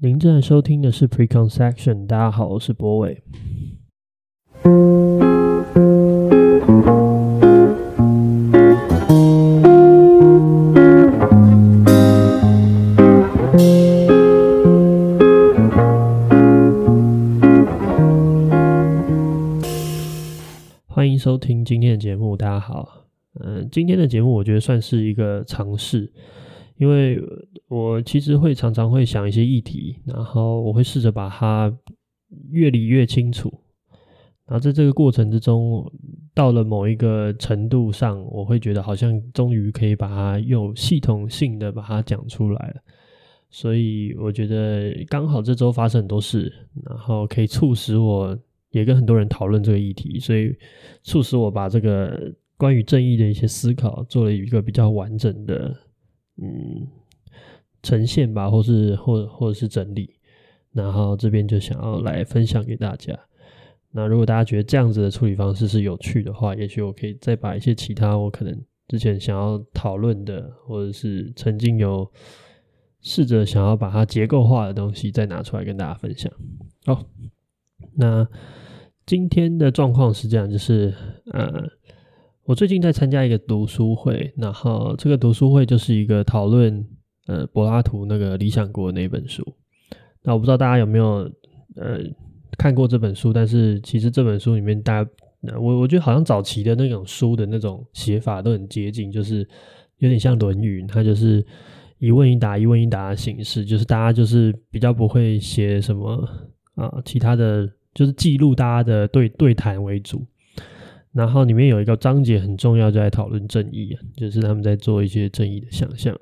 您正在收听的是 Preconception，大家好，我是博伟。欢迎收听今天的节目，大家好。嗯，今天的节目我觉得算是一个尝试。因为我其实会常常会想一些议题，然后我会试着把它越理越清楚，然后在这个过程之中，到了某一个程度上，我会觉得好像终于可以把它有系统性的把它讲出来了。所以我觉得刚好这周发生很多事，然后可以促使我也跟很多人讨论这个议题，所以促使我把这个关于正义的一些思考做了一个比较完整的。嗯，呈现吧，或是或或者是整理，然后这边就想要来分享给大家。那如果大家觉得这样子的处理方式是有趣的话，也许我可以再把一些其他我可能之前想要讨论的，或者是曾经有试着想要把它结构化的东西再拿出来跟大家分享。好，那今天的状况是这样，就是呃。我最近在参加一个读书会，然后这个读书会就是一个讨论呃柏拉图那个《理想国》那本书。那我不知道大家有没有呃看过这本书，但是其实这本书里面大家，我我觉得好像早期的那种书的那种写法都很接近，就是有点像《论语》，它就是一问一答、一问一答的形式，就是大家就是比较不会写什么啊其他的，就是记录大家的对对谈为主。然后里面有一个章节很重要，就在讨论正义，就是他们在做一些正义的想象。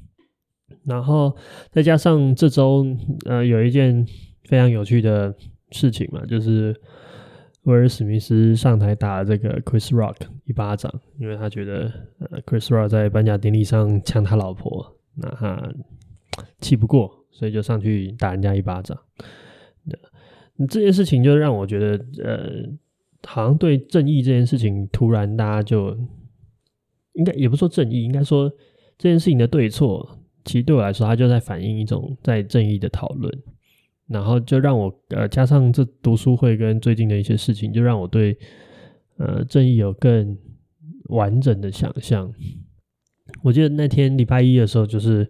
然后再加上这周呃有一件非常有趣的事情嘛，就是威尔史密斯上台打这个 Chris Rock 一巴掌，因为他觉得呃 Chris Rock 在颁奖典礼上抢他老婆，那他气不过，所以就上去打人家一巴掌。这件事情就让我觉得呃。好像对正义这件事情，突然大家就应该也不说正义，应该说这件事情的对错，其实对我来说，它就在反映一种在正义的讨论。然后就让我呃加上这读书会跟最近的一些事情，就让我对呃正义有更完整的想象。我记得那天礼拜一的时候，就是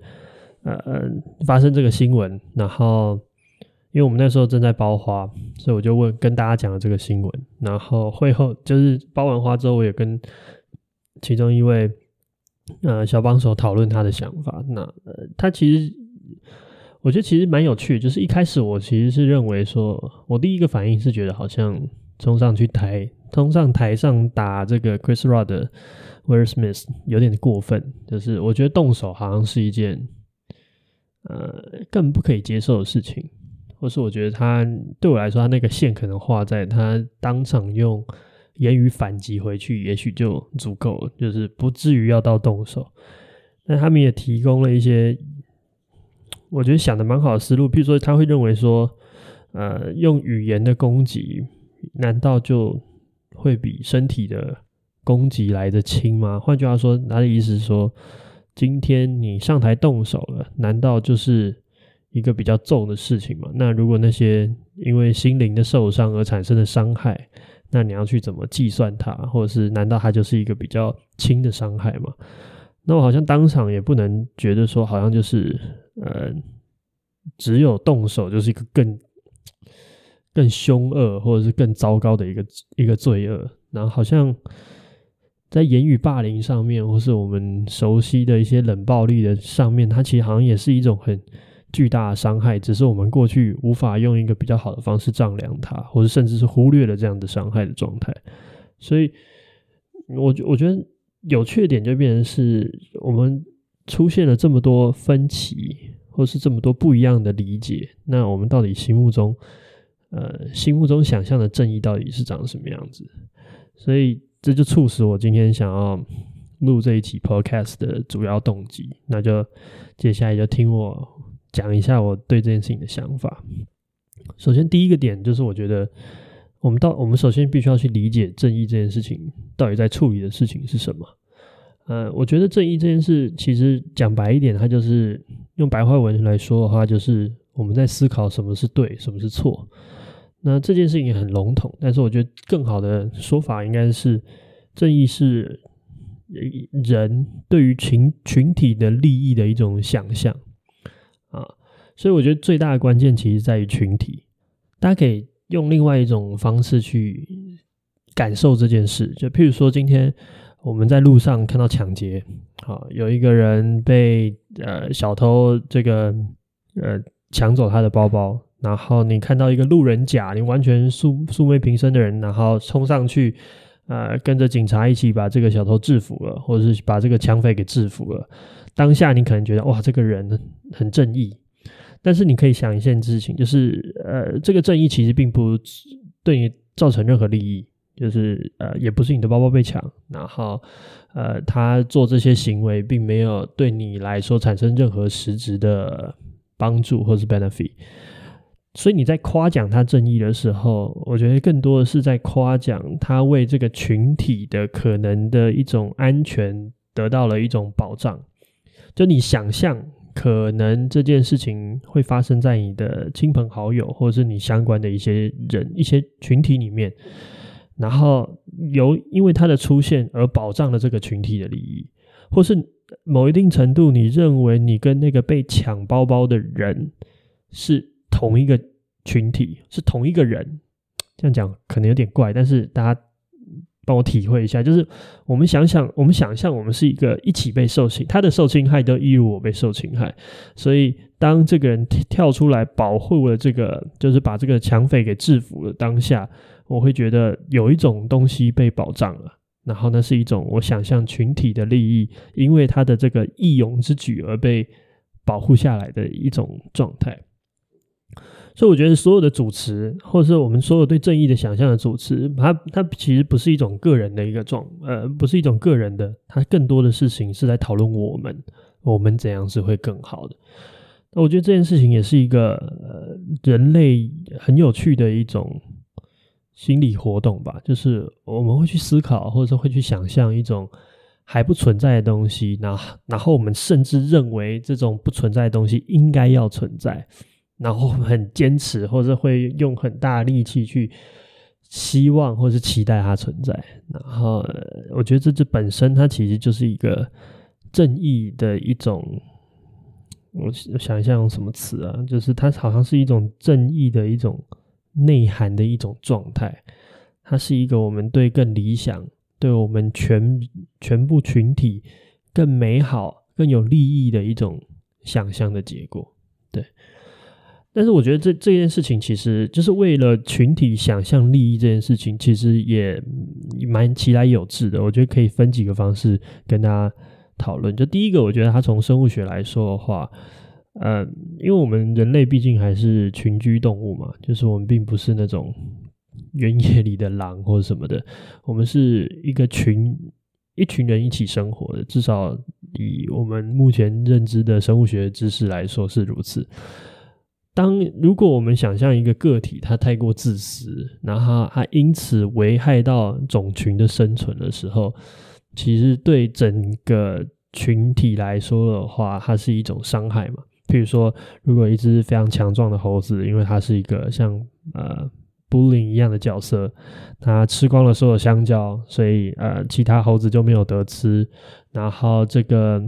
呃发生这个新闻，然后。因为我们那时候正在包花，所以我就问跟大家讲了这个新闻。然后会后就是包完花之后，我也跟其中一位呃小帮手讨论他的想法。那呃他其实我觉得其实蛮有趣，就是一开始我其实是认为说，我第一个反应是觉得好像冲上去台冲上台上打这个 Chris Rod 的 Will Smith 有点过分，就是我觉得动手好像是一件呃更不可以接受的事情。或是我觉得他对我来说，他那个线可能画在他当场用言语反击回去，也许就足够了，就是不至于要到动手。那他们也提供了一些我觉得想的蛮好的思路，譬如说他会认为说，呃，用语言的攻击，难道就会比身体的攻击来得轻吗？换句话说，他的意思是说，今天你上台动手了，难道就是？一个比较重的事情嘛，那如果那些因为心灵的受伤而产生的伤害，那你要去怎么计算它，或者是难道它就是一个比较轻的伤害吗？那我好像当场也不能觉得说，好像就是呃，只有动手就是一个更更凶恶或者是更糟糕的一个一个罪恶，然后好像在言语霸凌上面，或是我们熟悉的一些冷暴力的上面，它其实好像也是一种很。巨大的伤害，只是我们过去无法用一个比较好的方式丈量它，或者甚至是忽略了这样的伤害的状态。所以，我我觉得有趣点就变成是我们出现了这么多分歧，或是这么多不一样的理解。那我们到底心目中，呃，心目中想象的正义到底是长什么样子？所以，这就促使我今天想要录这一期 Podcast 的主要动机。那就接下来就听我。讲一下我对这件事情的想法。首先，第一个点就是，我觉得我们到我们首先必须要去理解正义这件事情到底在处理的事情是什么。呃，我觉得正义这件事其实讲白一点，它就是用白话文来说的话，就是我们在思考什么是对，什么是错。那这件事情也很笼统，但是我觉得更好的说法应该是，正义是人对于群群体的利益的一种想象。所以我觉得最大的关键其实在于群体。大家可以用另外一种方式去感受这件事，就譬如说今天我们在路上看到抢劫，啊，有一个人被呃小偷这个呃抢走他的包包。然后你看到一个路人甲，你完全素素昧平生的人，然后冲上去，呃，跟着警察一起把这个小偷制服了，或者是把这个抢匪给制服了。当下你可能觉得哇，这个人很正义。但是你可以想一件事情，就是呃，这个正义其实并不对你造成任何利益，就是呃，也不是你的包包被抢，然后呃，他做这些行为并没有对你来说产生任何实质的帮助或是 benefit。所以你在夸奖他正义的时候，我觉得更多的是在夸奖他为这个群体的可能的一种安全得到了一种保障。就你想象可能这件事情会发生在你的亲朋好友，或者是你相关的一些人、一些群体里面，然后由因为他的出现而保障了这个群体的利益，或是某一定程度，你认为你跟那个被抢包包的人是。同一个群体是同一个人，这样讲可能有点怪，但是大家帮我体会一下，就是我们想想，我们想象我们是一个一起被受侵，他的受侵害都一如我被受侵害，所以当这个人跳出来保护了这个，就是把这个抢匪给制服了，当下我会觉得有一种东西被保障了，然后那是一种我想象群体的利益，因为他的这个义勇之举而被保护下来的一种状态。所以我觉得所有的主持，或者是我们所有对正义的想象的主持，它它其实不是一种个人的一个状，呃，不是一种个人的，它更多的事情是在讨论我们，我们怎样是会更好的。那我觉得这件事情也是一个呃人类很有趣的一种心理活动吧，就是我们会去思考，或者说会去想象一种还不存在的东西，然后然后我们甚至认为这种不存在的东西应该要存在。然后很坚持，或者会用很大力气去希望，或是期待它存在。然后，我觉得这这本身它其实就是一个正义的一种。我想一下用什么词啊？就是它好像是一种正义的一种内涵的一种状态。它是一个我们对更理想、对我们全全部群体更美好、更有利益的一种想象的结果。但是我觉得这这件事情其实就是为了群体想象利益这件事情，其实也蛮其来有自的。我觉得可以分几个方式跟大家讨论。就第一个，我觉得它从生物学来说的话，呃，因为我们人类毕竟还是群居动物嘛，就是我们并不是那种原野里的狼或者什么的，我们是一个群一群人一起生活的，至少以我们目前认知的生物学知识来说是如此。当如果我们想象一个个体，它太过自私，然后它因此危害到种群的生存的时候，其实对整个群体来说的话，它是一种伤害嘛。譬如说，如果一只非常强壮的猴子，因为它是一个像呃 bully 一样的角色，它吃光了所有香蕉，所以呃其他猴子就没有得吃，然后这个。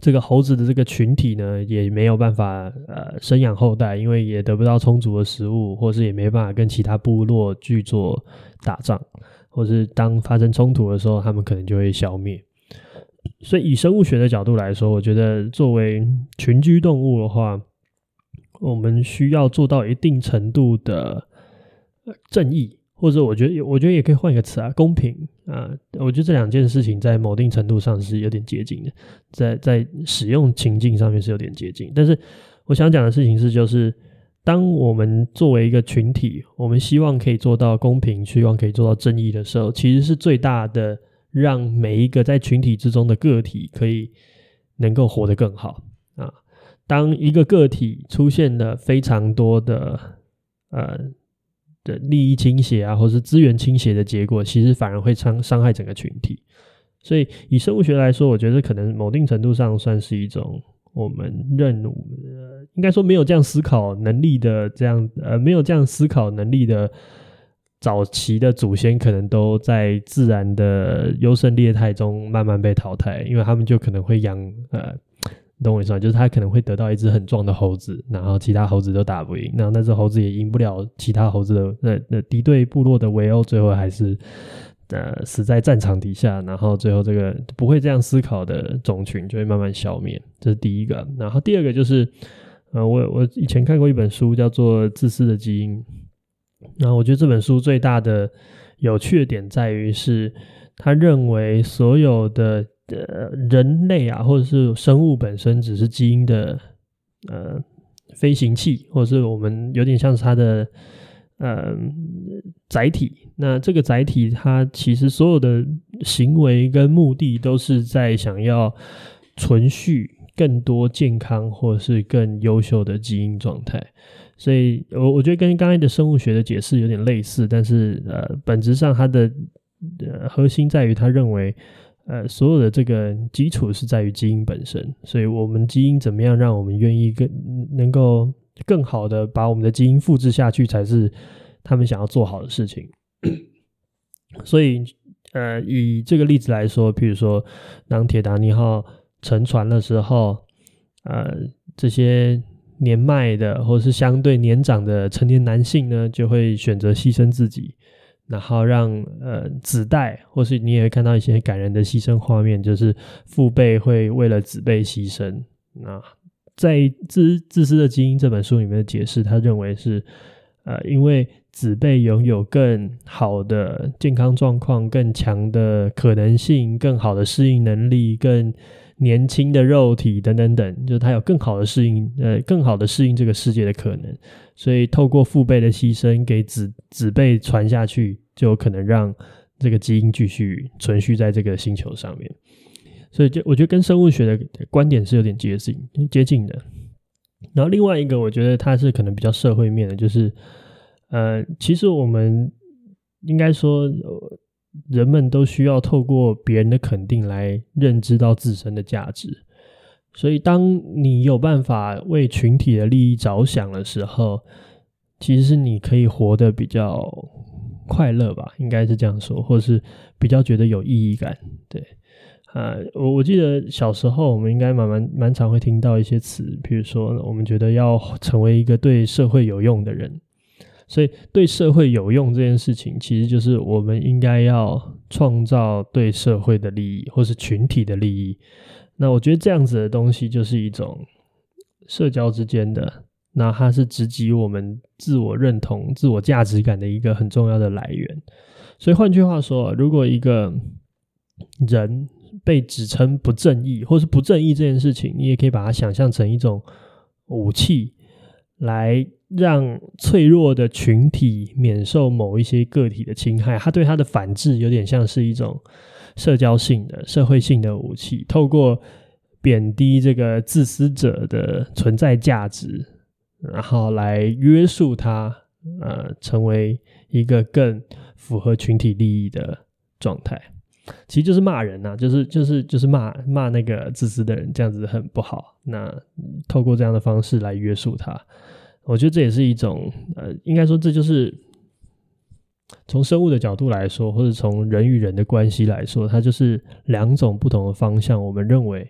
这个猴子的这个群体呢，也没有办法呃生养后代，因为也得不到充足的食物，或是也没办法跟其他部落去做打仗，或是当发生冲突的时候，他们可能就会消灭。所以以生物学的角度来说，我觉得作为群居动物的话，我们需要做到一定程度的呃正义。或者我觉得，我觉得也可以换一个词啊，公平啊。我觉得这两件事情在某定程度上是有点接近的，在在使用情境上面是有点接近。但是我想讲的事情是，就是当我们作为一个群体，我们希望可以做到公平，希望可以做到正义的时候，其实是最大的让每一个在群体之中的个体可以能够活得更好啊。当一个个体出现了非常多的呃。的利益倾斜啊，或是资源倾斜的结果，其实反而会伤伤害整个群体。所以，以生物学来说，我觉得可能某定程度上算是一种我们认，呃，应该说没有这样思考能力的这样，呃，没有这样思考能力的早期的祖先，可能都在自然的优胜劣汰中慢慢被淘汰，因为他们就可能会养，呃。懂我意思吗？就是他可能会得到一只很壮的猴子，然后其他猴子都打不赢，然后那只猴子也赢不了其他猴子的那那敌对部落的围殴，最后还是呃死在战场底下，然后最后这个不会这样思考的种群就会慢慢消灭，这是第一个。然后第二个就是呃，我我以前看过一本书叫做《自私的基因》，然后我觉得这本书最大的有趣的点在于是，他认为所有的。呃，人类啊，或者是生物本身，只是基因的呃飞行器，或者是我们有点像是它的呃载体。那这个载体，它其实所有的行为跟目的，都是在想要存续更多健康或者是更优秀的基因状态。所以，我我觉得跟刚才的生物学的解释有点类似，但是呃，本质上它的核心在于，他认为。呃，所有的这个基础是在于基因本身，所以我们基因怎么样让我们愿意更能够更好的把我们的基因复制下去，才是他们想要做好的事情。所以，呃，以这个例子来说，譬如说，当铁达尼号沉船的时候，呃，这些年迈的或是相对年长的成年男性呢，就会选择牺牲自己。然后让呃子代，或是你也会看到一些感人的牺牲画面，就是父辈会为了子辈牺牲。那在《自自私的基因》这本书里面的解释，他认为是呃，因为子辈拥有更好的健康状况、更强的可能性、更好的适应能力、更年轻的肉体等等等，就是他有更好的适应，呃，更好的适应这个世界的可能。所以透过父辈的牺牲给子子辈传下去，就有可能让这个基因继续存续在这个星球上面。所以就我觉得跟生物学的观点是有点接近接近的。然后另外一个，我觉得它是可能比较社会面的，就是呃，其实我们应该说。人们都需要透过别人的肯定来认知到自身的价值，所以当你有办法为群体的利益着想的时候，其实是你可以活得比较快乐吧，应该是这样说，或是比较觉得有意义感。对，啊，我我记得小时候我们应该蛮蛮蛮常会听到一些词，比如说我们觉得要成为一个对社会有用的人。所以，对社会有用这件事情，其实就是我们应该要创造对社会的利益，或是群体的利益。那我觉得这样子的东西，就是一种社交之间的，那它是直击我们自我认同、自我价值感的一个很重要的来源。所以，换句话说，如果一个人被指称不正义，或是不正义这件事情，你也可以把它想象成一种武器来。让脆弱的群体免受某一些个体的侵害，它对它的反制有点像是一种社交性的、社会性的武器，透过贬低这个自私者的存在价值，然后来约束他，呃，成为一个更符合群体利益的状态。其实就是骂人呐、啊，就是就是就是骂骂那个自私的人，这样子很不好。那透过这样的方式来约束他。我觉得这也是一种，呃，应该说这就是从生物的角度来说，或者从人与人的关系来说，它就是两种不同的方向。我们认为，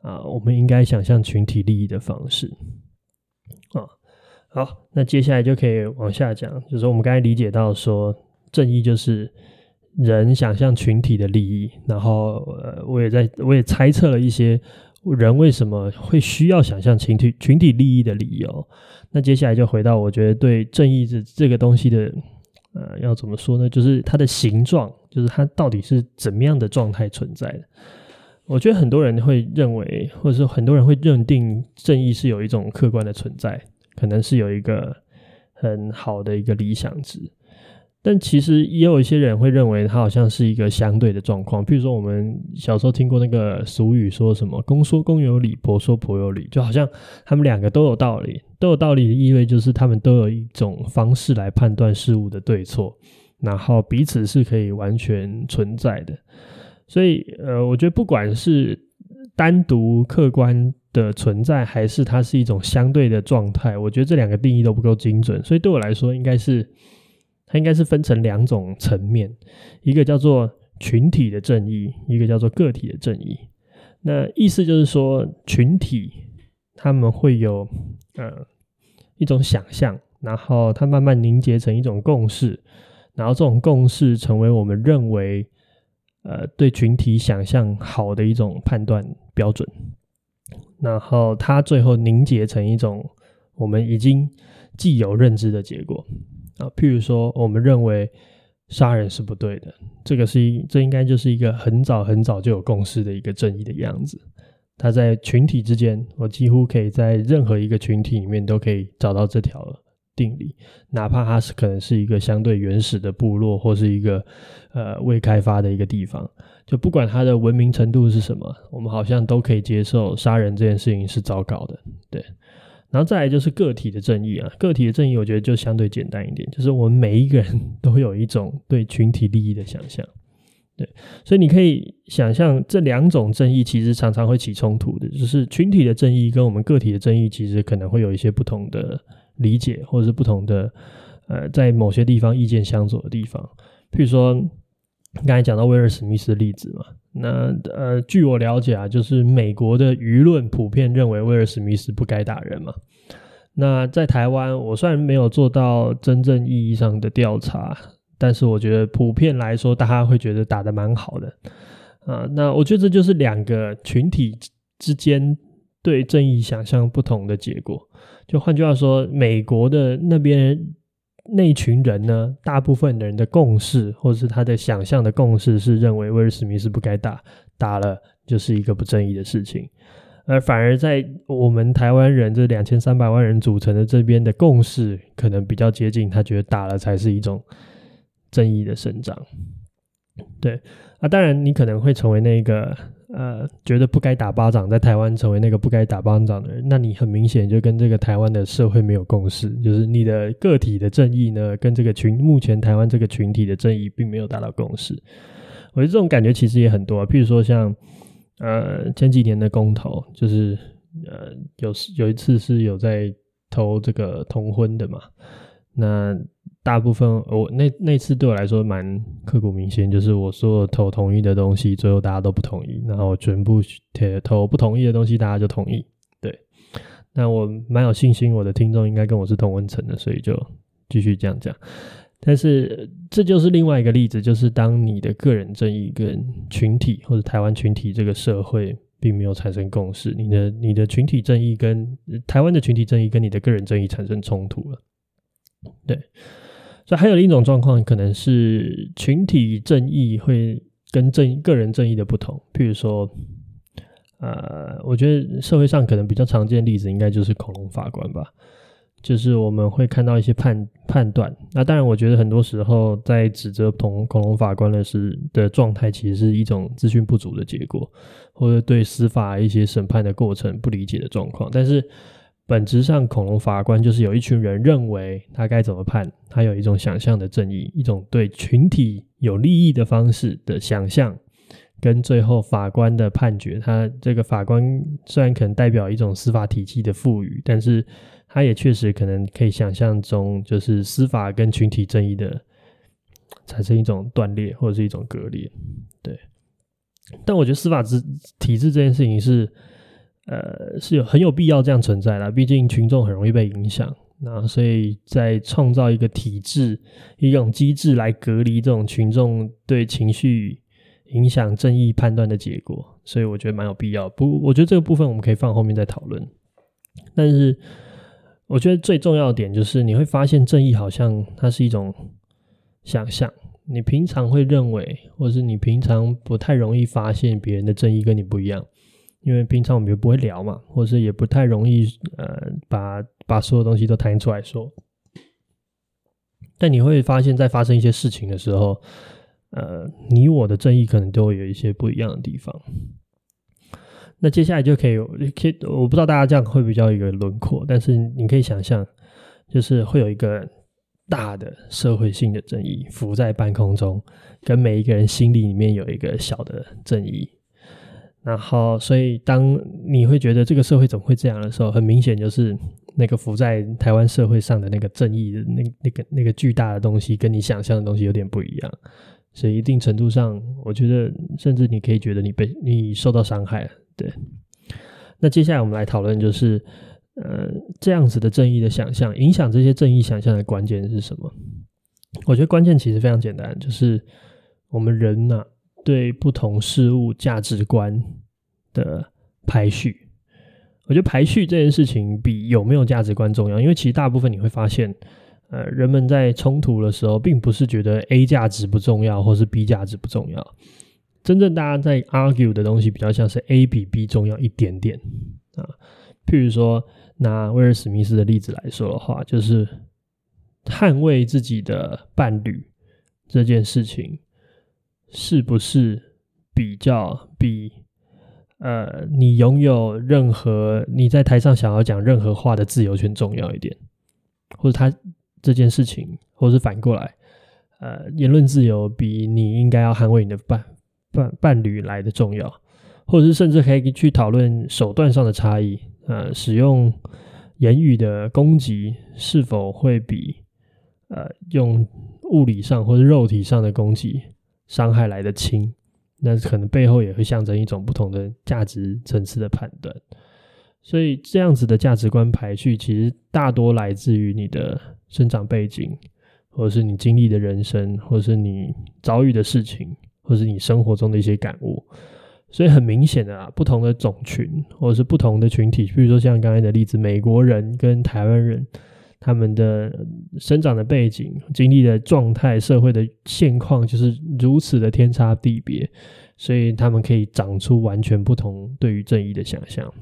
啊、我们应该想象群体利益的方式。啊，好，那接下来就可以往下讲，就是我们刚才理解到说，正义就是人想象群体的利益，然后，呃，我也在，我也猜测了一些。人为什么会需要想象群体群体利益的理由？那接下来就回到我觉得对正义这这个东西的，呃，要怎么说呢？就是它的形状，就是它到底是怎么样的状态存在的？我觉得很多人会认为，或者说很多人会认定正义是有一种客观的存在，可能是有一个很好的一个理想值。但其实也有一些人会认为它好像是一个相对的状况，比如说我们小时候听过那个俗语，说什么“公说公有理，婆说婆有理”，就好像他们两个都有道理，都有道理的意味就是他们都有一种方式来判断事物的对错，然后彼此是可以完全存在的。所以，呃，我觉得不管是单独客观的存在，还是它是一种相对的状态？我觉得这两个定义都不够精准，所以对我来说，应该是它应该是分成两种层面，一个叫做群体的正义，一个叫做个体的正义。那意思就是说，群体他们会有呃一种想象，然后它慢慢凝结成一种共识，然后这种共识成为我们认为。呃，对群体想象好的一种判断标准，然后它最后凝结成一种我们已经既有认知的结果啊。譬如说，我们认为杀人是不对的，这个是一，这应该就是一个很早很早就有共识的一个正义的样子。它在群体之间，我几乎可以在任何一个群体里面都可以找到这条。定理，哪怕它是可能是一个相对原始的部落，或是一个呃未开发的一个地方，就不管它的文明程度是什么，我们好像都可以接受杀人这件事情是糟糕的，对。然后再来就是个体的正义啊，个体的正义，我觉得就相对简单一点，就是我们每一个人 都有一种对群体利益的想象，对。所以你可以想象这两种正义其实常常会起冲突的，就是群体的正义跟我们个体的正义其实可能会有一些不同的。理解，或者是不同的，呃，在某些地方意见相左的地方，譬如说，刚才讲到威尔史密斯的例子嘛，那呃，据我了解啊，就是美国的舆论普遍认为威尔史密斯不该打人嘛。那在台湾，我虽然没有做到真正意义上的调查，但是我觉得普遍来说，大家会觉得打得蛮好的啊。那我觉得这就是两个群体之间对正义想象不同的结果。就换句话说，美国的那边那群人呢，大部分人的共识，或是他的想象的共识，是认为威尔史密斯不该打，打了就是一个不正义的事情。而反而在我们台湾人这两千三百万人组成的这边的共识，可能比较接近，他觉得打了才是一种正义的伸张。对啊，当然你可能会成为那个。呃，觉得不该打巴掌，在台湾成为那个不该打巴掌的人，那你很明显就跟这个台湾的社会没有共识，就是你的个体的正义呢，跟这个群目前台湾这个群体的正义并没有达到共识。我觉得这种感觉其实也很多啊，譬如说像呃前几年的公投，就是呃有有一次是有在投这个同婚的嘛，那。大部分我那那次对我来说蛮刻骨铭心，就是我所有投同意的东西，最后大家都不同意，然后全部投不同意的东西，大家就同意。对，那我蛮有信心，我的听众应该跟我是同温层的，所以就继续这样讲。但是这就是另外一个例子，就是当你的个人正义跟群体或者台湾群体这个社会并没有产生共识，你的你的群体正义跟台湾的群体正义跟你的个人正义产生冲突了，对。所以还有另一种状况，可能是群体正义会跟正个人正义的不同。譬如说，呃，我觉得社会上可能比较常见的例子，应该就是恐龙法官吧。就是我们会看到一些判判断。那当然，我觉得很多时候在指责同恐龙法官的是的状态，其实是一种资讯不足的结果，或者对司法一些审判的过程不理解的状况。但是。本质上，恐龙法官就是有一群人认为他该怎么判，他有一种想象的正义，一种对群体有利益的方式的想象，跟最后法官的判决。他这个法官虽然可能代表一种司法体系的赋予，但是他也确实可能可以想象中，就是司法跟群体正义的产生一种断裂或者是一种割裂。对，但我觉得司法制体制这件事情是。呃，是有很有必要这样存在的，毕竟群众很容易被影响，那所以在创造一个体制、一种机制来隔离这种群众对情绪影响正义判断的结果，所以我觉得蛮有必要。不，我觉得这个部分我们可以放后面再讨论。但是，我觉得最重要的点就是你会发现正义好像它是一种想象，你平常会认为，或是你平常不太容易发现别人的正义跟你不一样。因为平常我们也不会聊嘛，或者是也不太容易呃把把所有东西都摊出来说。但你会发现在发生一些事情的时候，呃，你我的正义可能都会有一些不一样的地方。那接下来就可以，可以我不知道大家这样会比较有一个轮廓，但是你可以想象，就是会有一个大的社会性的正义浮在半空中，跟每一个人心里里面有一个小的正义。然后，所以当你会觉得这个社会怎么会这样的时候，很明显就是那个浮在台湾社会上的那个正义的那那个那个巨大的东西，跟你想象的东西有点不一样。所以一定程度上，我觉得甚至你可以觉得你被你受到伤害。对。那接下来我们来讨论，就是呃这样子的正义的想象，影响这些正义想象的关键是什么？我觉得关键其实非常简单，就是我们人呐、对不同事物价值观的排序，我觉得排序这件事情比有没有价值观重要，因为其实大部分你会发现，呃，人们在冲突的时候，并不是觉得 A 价值不重要，或是 B 价值不重要，真正大家在 argue 的东西，比较像是 A 比 B 重要一点点啊。譬如说，拿威尔史密斯的例子来说的话，就是捍卫自己的伴侣这件事情。是不是比较比呃，你拥有任何你在台上想要讲任何话的自由权重要一点，或者他这件事情，或者是反过来，呃，言论自由比你应该要捍卫你的伴伴伴侣来的重要，或者是甚至可以去讨论手段上的差异，呃，使用言语的攻击是否会比呃用物理上或者肉体上的攻击。伤害来得轻，那可能背后也会象征一种不同的价值层次的判断。所以这样子的价值观排序，其实大多来自于你的生长背景，或者是你经历的人生，或者是你遭遇的事情，或者是你生活中的一些感悟。所以很明显的啊，不同的种群，或者是不同的群体，比如说像刚才的例子，美国人跟台湾人。他们的生长的背景、经历的状态、社会的现况，就是如此的天差地别，所以他们可以长出完全不同对于正义的想象。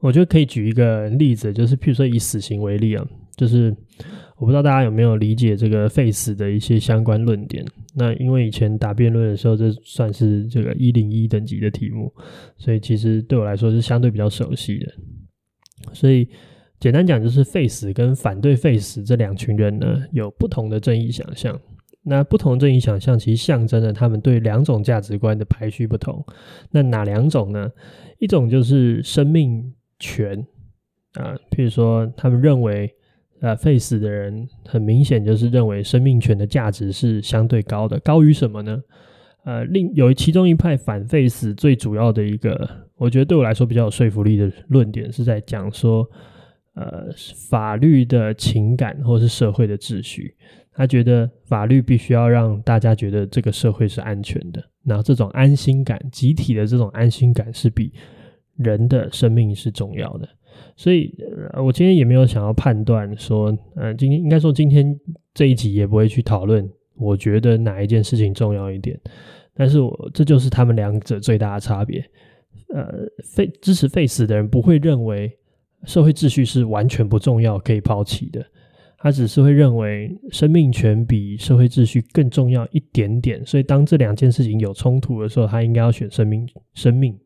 我觉得可以举一个例子，就是譬如说以死刑为例啊，就是我不知道大家有没有理解这个废死的一些相关论点。那因为以前打辩论的时候，这算是这个一零一等级的题目，所以其实对我来说是相对比较熟悉的，所以。简单讲，就是废死跟反对废死这两群人呢，有不同的正义想象。那不同正义想象，其实象征了他们对两种价值观的排序不同。那哪两种呢？一种就是生命权啊，譬如说，他们认为，呃，废死的人很明显就是认为生命权的价值是相对高的，高于什么呢？呃，另有其中一派反废死，最主要的一个，我觉得对我来说比较有说服力的论点，是在讲说。呃，法律的情感或是社会的秩序，他觉得法律必须要让大家觉得这个社会是安全的，然后这种安心感，集体的这种安心感是比人的生命是重要的。所以，我今天也没有想要判断说，呃，今天应该说今天这一集也不会去讨论，我觉得哪一件事情重要一点。但是我这就是他们两者最大的差别。呃，废支持废死的人不会认为。社会秩序是完全不重要，可以抛弃的。他只是会认为生命权比社会秩序更重要一点点。所以，当这两件事情有冲突的时候，他应该要选生命。生命。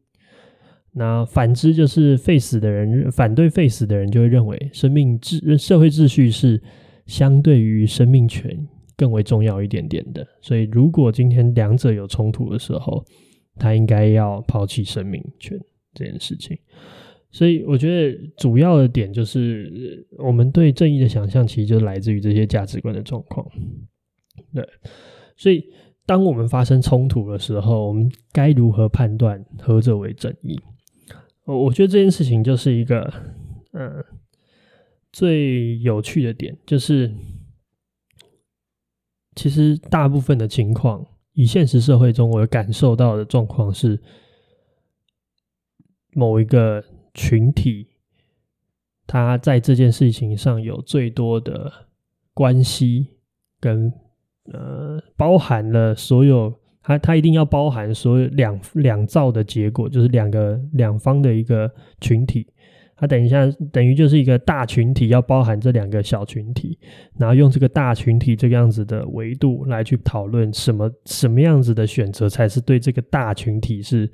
那反之，就是废死的人，反对废死的人就会认为生命秩社会秩序是相对于生命权更为重要一点点的。所以，如果今天两者有冲突的时候，他应该要抛弃生命权这件事情。所以我觉得主要的点就是，我们对正义的想象，其实就来自于这些价值观的状况。对，所以当我们发生冲突的时候，我们该如何判断何者为正义？我觉得这件事情就是一个，嗯，最有趣的点，就是其实大部分的情况，以现实社会中我感受到的状况是，某一个。群体，他在这件事情上有最多的关系，跟呃，包含了所有，他他一定要包含所有两两造的结果，就是两个两方的一个群体。他等一下等于就是一个大群体，要包含这两个小群体，然后用这个大群体这个样子的维度来去讨论什么什么样子的选择才是对这个大群体是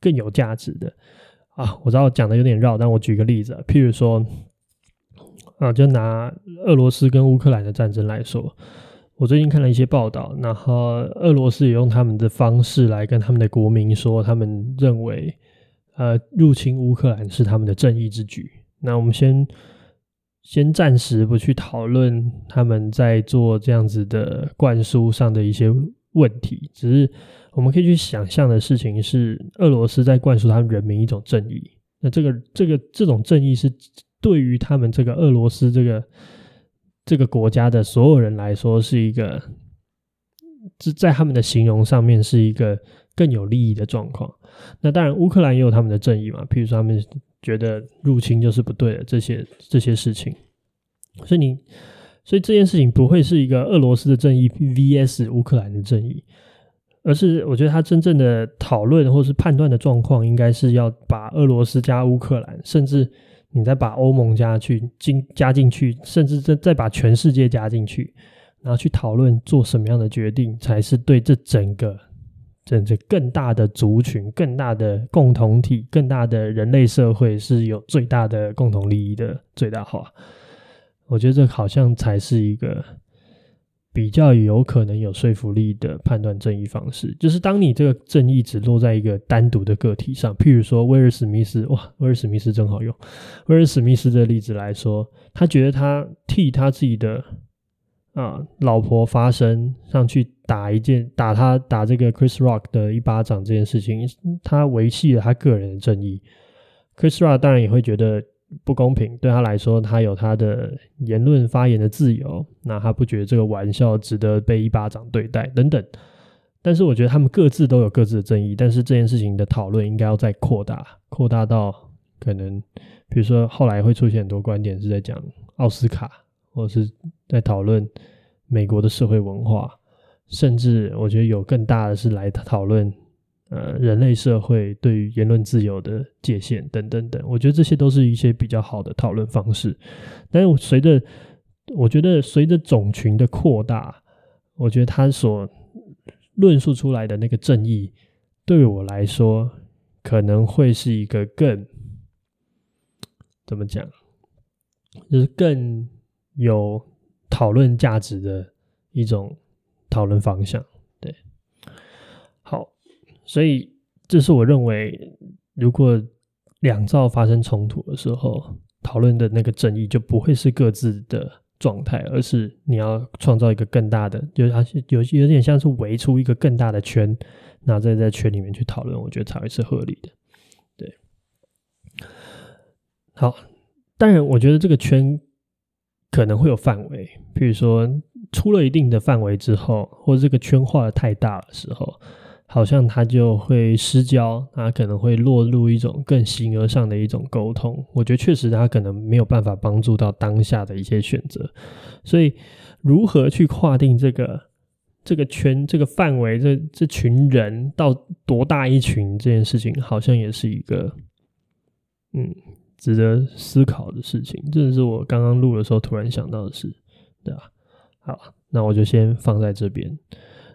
更有价值的。啊，我知道讲的有点绕，但我举个例子，譬如说，啊，就拿俄罗斯跟乌克兰的战争来说，我最近看了一些报道，然后俄罗斯也用他们的方式来跟他们的国民说，他们认为，呃，入侵乌克兰是他们的正义之举。那我们先先暂时不去讨论他们在做这样子的灌输上的一些问题，只是我们可以去想象的事情是，俄罗斯在灌输他们人民一种正义。那这个这个这种正义是对于他们这个俄罗斯这个。这个国家的所有人来说，是一个，在他们的形容上面是一个更有利益的状况。那当然，乌克兰也有他们的正义嘛，譬如说他们觉得入侵就是不对的这些这些事情。所以你，所以这件事情不会是一个俄罗斯的正义 vs 乌克兰的正义，而是我觉得他真正的讨论或是判断的状况，应该是要把俄罗斯加乌克兰，甚至。你再把欧盟加去进加进去，甚至再再把全世界加进去，然后去讨论做什么样的决定才是对这整个整个更大的族群、更大的共同体、更大的人类社会是有最大的共同利益的最大化。我觉得这好像才是一个。比较有可能有说服力的判断正义方式，就是当你这个正义只落在一个单独的个体上，譬如说威尔史密斯，哇，威尔史密斯真好用。威尔史密斯的例子来说，他觉得他替他自己的啊老婆发声，上去打一件打他打这个 Chris Rock 的一巴掌这件事情，他维系了他个人的正义。Chris Rock 当然也会觉得。不公平，对他来说，他有他的言论发言的自由，那他不觉得这个玩笑值得被一巴掌对待等等。但是我觉得他们各自都有各自的正义，但是这件事情的讨论应该要再扩大，扩大到可能，比如说后来会出现很多观点是在讲奥斯卡，或者是在讨论美国的社会文化，甚至我觉得有更大的是来讨论。呃，人类社会对于言论自由的界限等等等，我觉得这些都是一些比较好的讨论方式。但是随着，我觉得随着种群的扩大，我觉得他所论述出来的那个正义，对我来说，可能会是一个更怎么讲，就是更有讨论价值的一种讨论方向。所以，这是我认为，如果两造发生冲突的时候，讨论的那个正义就不会是各自的状态，而是你要创造一个更大的，就是它有有点像是围出一个更大的圈，然后再在圈里面去讨论，我觉得才会是合理的。对，好，当然，我觉得这个圈可能会有范围，比如说出了一定的范围之后，或者这个圈画得太大的时候。好像他就会失焦，他可能会落入一种更形而上的一种沟通。我觉得确实他可能没有办法帮助到当下的一些选择。所以，如何去划定这个这个圈、这个范围、这这群人到多大一群这件事情，好像也是一个嗯值得思考的事情。这是我刚刚录的时候突然想到的事，对吧？好，那我就先放在这边。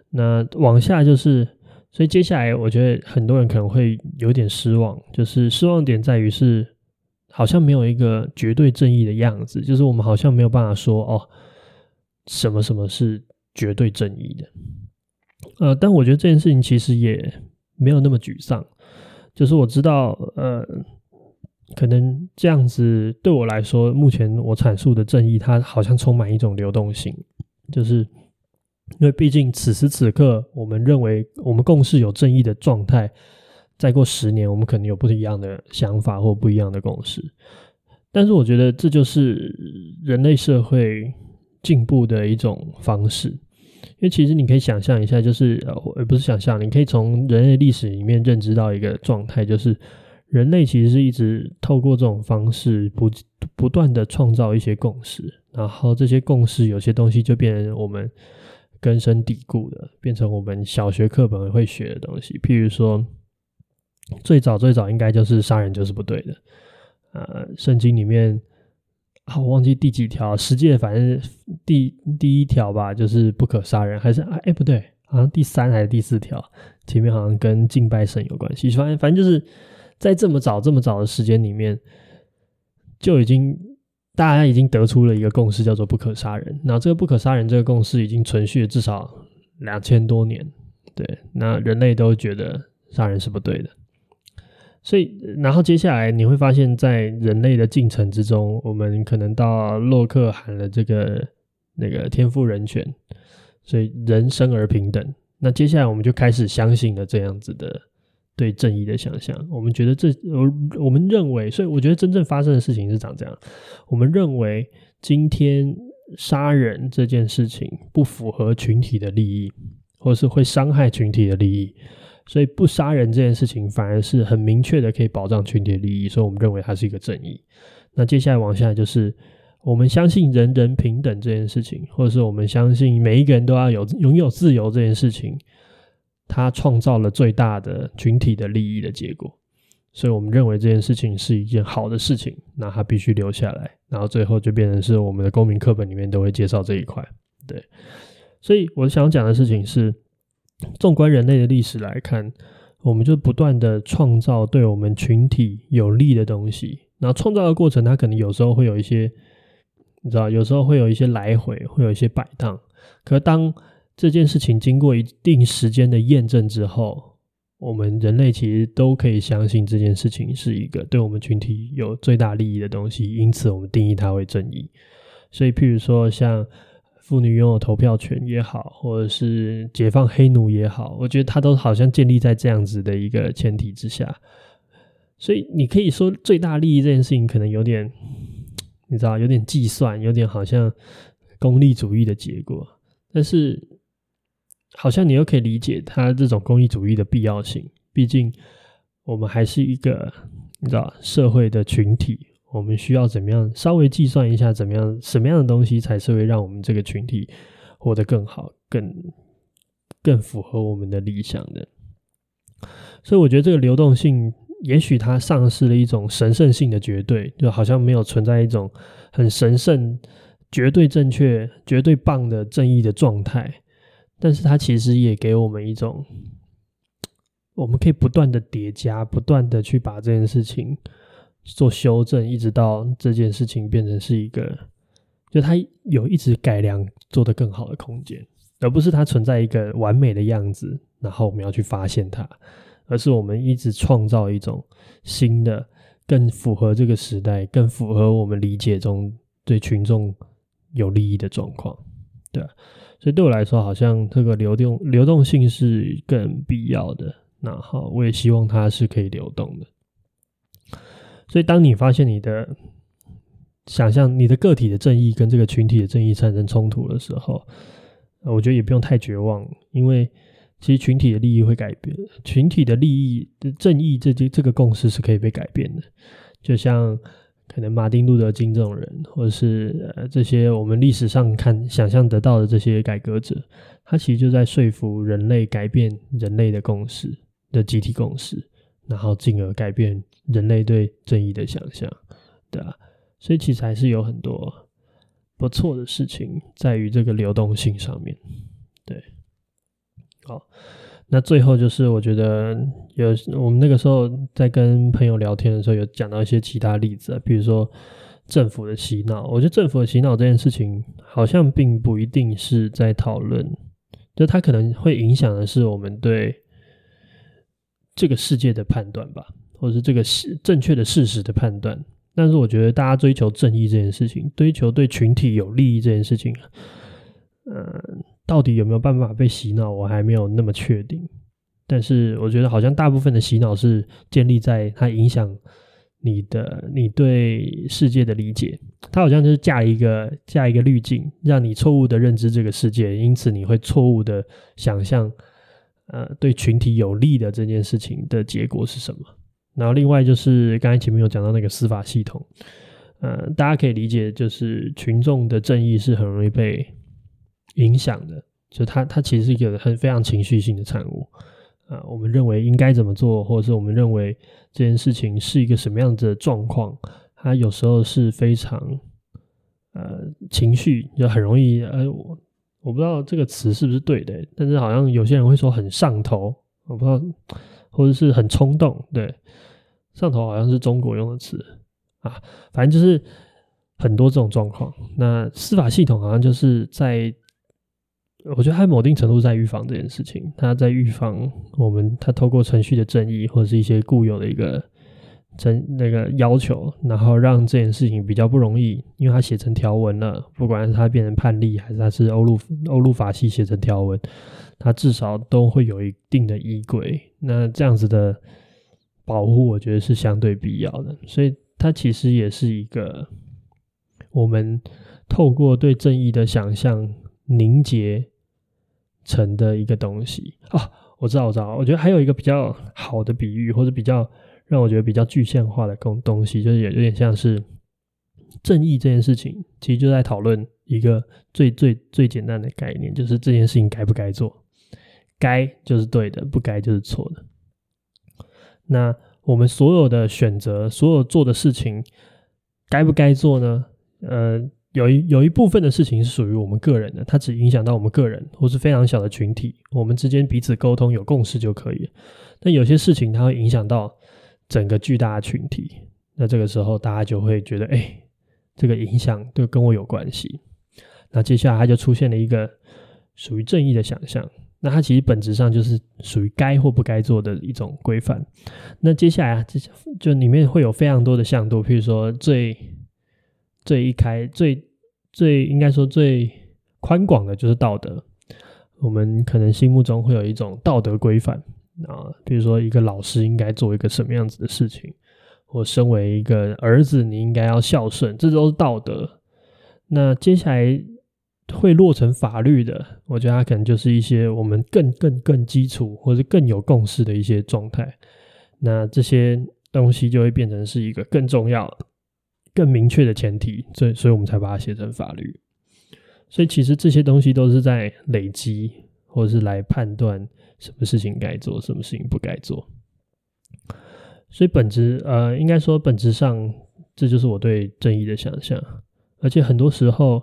那往下就是。所以接下来，我觉得很多人可能会有点失望，就是失望点在于是好像没有一个绝对正义的样子，就是我们好像没有办法说哦，什么什么是绝对正义的。呃，但我觉得这件事情其实也没有那么沮丧，就是我知道，呃，可能这样子对我来说，目前我阐述的正义，它好像充满一种流动性，就是。因为毕竟此时此刻，我们认为我们共识有正义的状态，再过十年，我们可能有不一样的想法或不一样的共识。但是，我觉得这就是人类社会进步的一种方式。因为其实你可以想象一下，就是呃，不是想象，你可以从人类历史里面认知到一个状态，就是人类其实是一直透过这种方式不不断的创造一些共识，然后这些共识有些东西就变成我们。根深蒂固的，变成我们小学课本会学的东西。譬如说，最早最早应该就是杀人就是不对的。呃，圣经里面啊，我忘记第几条，十诫反正第第一条吧，就是不可杀人，还是哎不对，好像第三还是第四条，前面好像跟敬拜神有关系。反正反正就是在这么早这么早的时间里面，就已经。大家已经得出了一个共识，叫做不可杀人。那这个不可杀人这个共识已经存续了至少两千多年。对，那人类都觉得杀人是不对的。所以，然后接下来你会发现，在人类的进程之中，我们可能到洛克喊了这个那个天赋人权，所以人生而平等。那接下来我们就开始相信了这样子的对正义的想象。我们觉得这，我我们认为，所以我觉得真正发生的事情是长这样。我们认为今天杀人这件事情不符合群体的利益，或是会伤害群体的利益。所以不杀人这件事情反而是很明确的可以保障群体的利益，所以我们认为它是一个正义。那接下来往下就是我们相信人人平等这件事情，或者是我们相信每一个人都要有拥有自由这件事情，它创造了最大的群体的利益的结果。所以我们认为这件事情是一件好的事情，那它必须留下来。然后最后就变成是我们的公民课本里面都会介绍这一块。对，所以我想讲的事情是。纵观人类的历史来看，我们就不断的创造对我们群体有利的东西。然后创造的过程，它可能有时候会有一些，你知道，有时候会有一些来回，会有一些摆荡。可当这件事情经过一定时间的验证之后，我们人类其实都可以相信这件事情是一个对我们群体有最大利益的东西，因此我们定义它为正义。所以，譬如说像。妇女拥有投票权也好，或者是解放黑奴也好，我觉得它都好像建立在这样子的一个前提之下。所以你可以说最大利益这件事情可能有点，你知道，有点计算，有点好像功利主义的结果。但是好像你又可以理解它这种功利主义的必要性。毕竟我们还是一个你知道社会的群体。我们需要怎么样稍微计算一下，怎么样什么样的东西才是会让我们这个群体活得更好、更更符合我们的理想的？所以我觉得这个流动性，也许它丧失了一种神圣性的绝对，就好像没有存在一种很神圣、绝对正确、绝对棒的正义的状态。但是它其实也给我们一种，我们可以不断的叠加，不断的去把这件事情。做修正，一直到这件事情变成是一个，就它有一直改良做得更好的空间，而不是它存在一个完美的样子，然后我们要去发现它，而是我们一直创造一种新的、更符合这个时代、更符合我们理解中对群众有利益的状况，对啊，所以对我来说，好像这个流动流动性是更必要的，然后我也希望它是可以流动的。所以，当你发现你的想象、你的个体的正义跟这个群体的正义产生冲突的时候，我觉得也不用太绝望，因为其实群体的利益会改变，群体的利益的正义这这这个共识是可以被改变的。就像可能马丁路德金这种人，或者是呃这些我们历史上看想象得到的这些改革者，他其实就在说服人类改变人类的共识的集体共识。然后进而改变人类对正义的想象，对啊，所以其实还是有很多不错的事情在于这个流动性上面，对。好，那最后就是我觉得有我们那个时候在跟朋友聊天的时候，有讲到一些其他例子啊，比如说政府的洗脑。我觉得政府的洗脑这件事情好像并不一定是在讨论，就它可能会影响的是我们对。这个世界的判断吧，或者是这个事正确的事实的判断。但是我觉得大家追求正义这件事情，追求对群体有利益这件事情，嗯，到底有没有办法被洗脑，我还没有那么确定。但是我觉得好像大部分的洗脑是建立在它影响你的你对世界的理解，它好像就是架一个架一个滤镜，让你错误的认知这个世界，因此你会错误的想象。呃，对群体有利的这件事情的结果是什么？然后另外就是刚才前面有讲到那个司法系统，呃，大家可以理解，就是群众的正义是很容易被影响的，就它它其实是一个很非常情绪性的产物。呃，我们认为应该怎么做，或者是我们认为这件事情是一个什么样子的状况，它有时候是非常呃情绪就很容易呃我。我不知道这个词是不是对的，但是好像有些人会说很上头，我不知道，或者是很冲动。对，上头好像是中国用的词啊，反正就是很多这种状况。那司法系统好像就是在，我觉得它某定程度在预防这件事情，它在预防我们，它透过程序的正义或者是一些固有的一个。成那个要求，然后让这件事情比较不容易，因为他写成条文了，不管是他变成判例，还是他是欧陆欧陆法系写成条文，他至少都会有一定的依归。那这样子的保护，我觉得是相对必要的。所以，它其实也是一个我们透过对正义的想象凝结成的一个东西啊。我知道，我知道，我觉得还有一个比较好的比喻，或者比较。让我觉得比较具象化的东东西，就是也有点像是正义这件事情，其实就在讨论一个最最最简单的概念，就是这件事情该不该做，该就是对的，不该就是错的。那我们所有的选择，所有做的事情，该不该做呢？呃，有一有一部分的事情是属于我们个人的，它只影响到我们个人，或是非常小的群体，我们之间彼此沟通有共识就可以了。但有些事情它会影响到。整个巨大的群体，那这个时候大家就会觉得，哎、这个影响就跟我有关系。那接下来它就出现了一个属于正义的想象，那它其实本质上就是属于该或不该做的一种规范。那接下来啊，这就里面会有非常多的向度，譬如说最最一开最最应该说最宽广的就是道德，我们可能心目中会有一种道德规范。啊，比如说一个老师应该做一个什么样子的事情，或身为一个儿子，你应该要孝顺，这都是道德。那接下来会落成法律的，我觉得它可能就是一些我们更更更基础，或者更有共识的一些状态。那这些东西就会变成是一个更重要的、更明确的前提，所以，所以我们才把它写成法律。所以其实这些东西都是在累积，或者是来判断。什么事情该做，什么事情不该做？所以本质，呃，应该说本质上，这就是我对正义的想象。而且很多时候，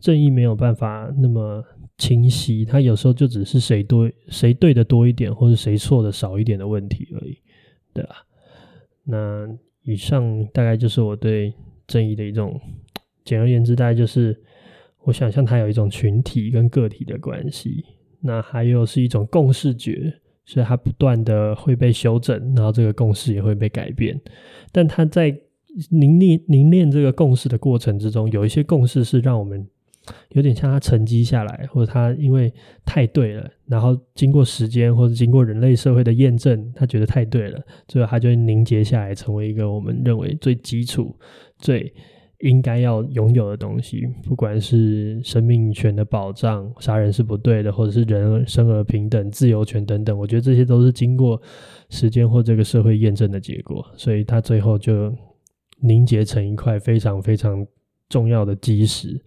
正义没有办法那么清晰，它有时候就只是谁多谁对的多一点，或是谁错的少一点的问题而已，对吧？那以上大概就是我对正义的一种，简而言之，大概就是我想象它有一种群体跟个体的关系。那还有是一种共识觉，所以它不断的会被修正，然后这个共识也会被改变。但它在凝练凝练这个共识的过程之中，有一些共识是让我们有点像它沉积下来，或者它因为太对了，然后经过时间或者经过人类社会的验证，他觉得太对了，最后它就凝结下来，成为一个我们认为最基础、最。应该要拥有的东西，不管是生命权的保障、杀人是不对的，或者是人生而平等、自由权等等，我觉得这些都是经过时间或这个社会验证的结果，所以它最后就凝结成一块非常非常重要的基石，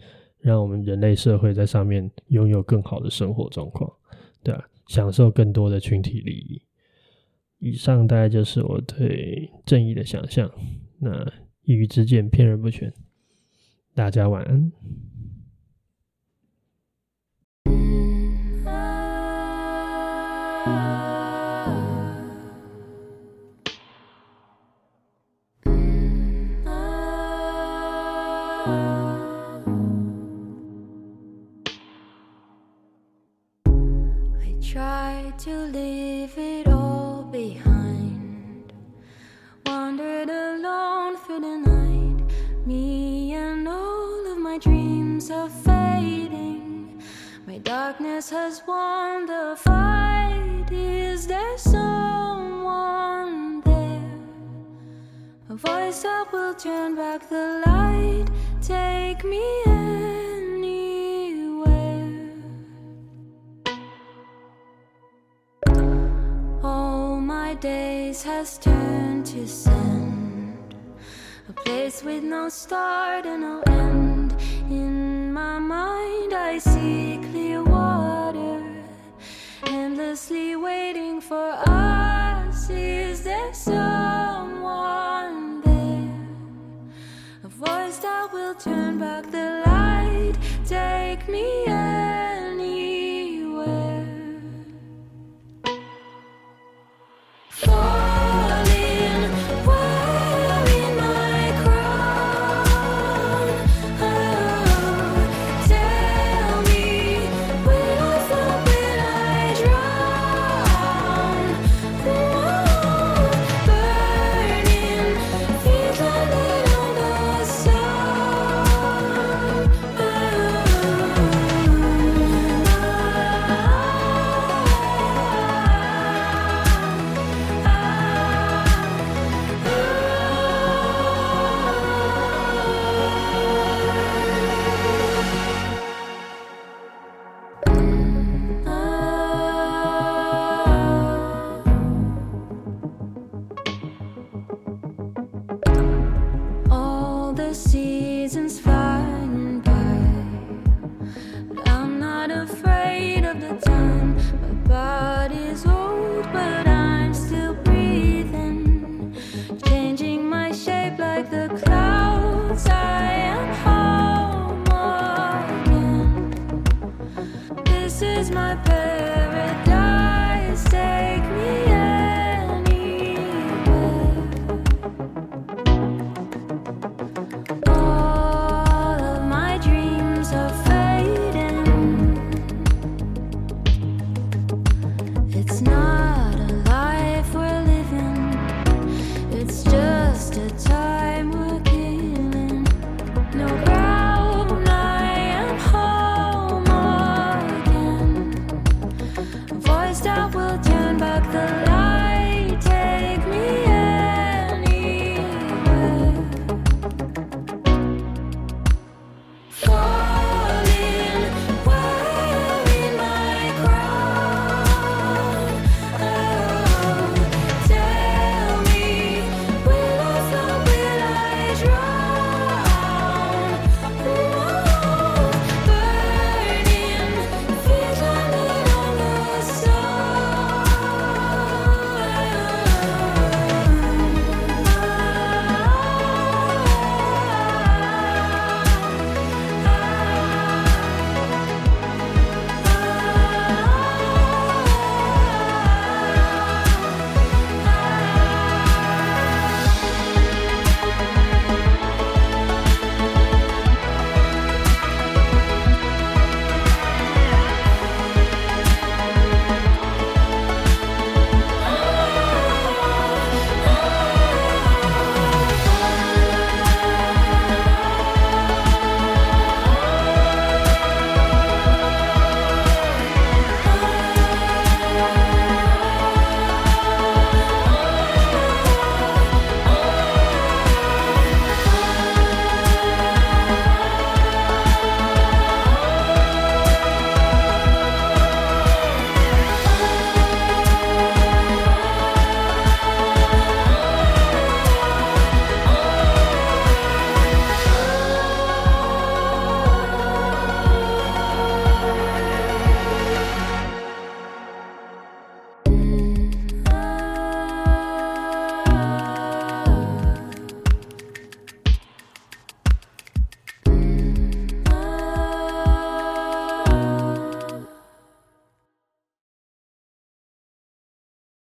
让我们人类社会在上面拥有更好的生活状况，对啊，享受更多的群体利益。以上大概就是我对正义的想象。那一语之见，骗人不全。大家晚安。has turned to sand. A place with no start and no end. In my mind, I see.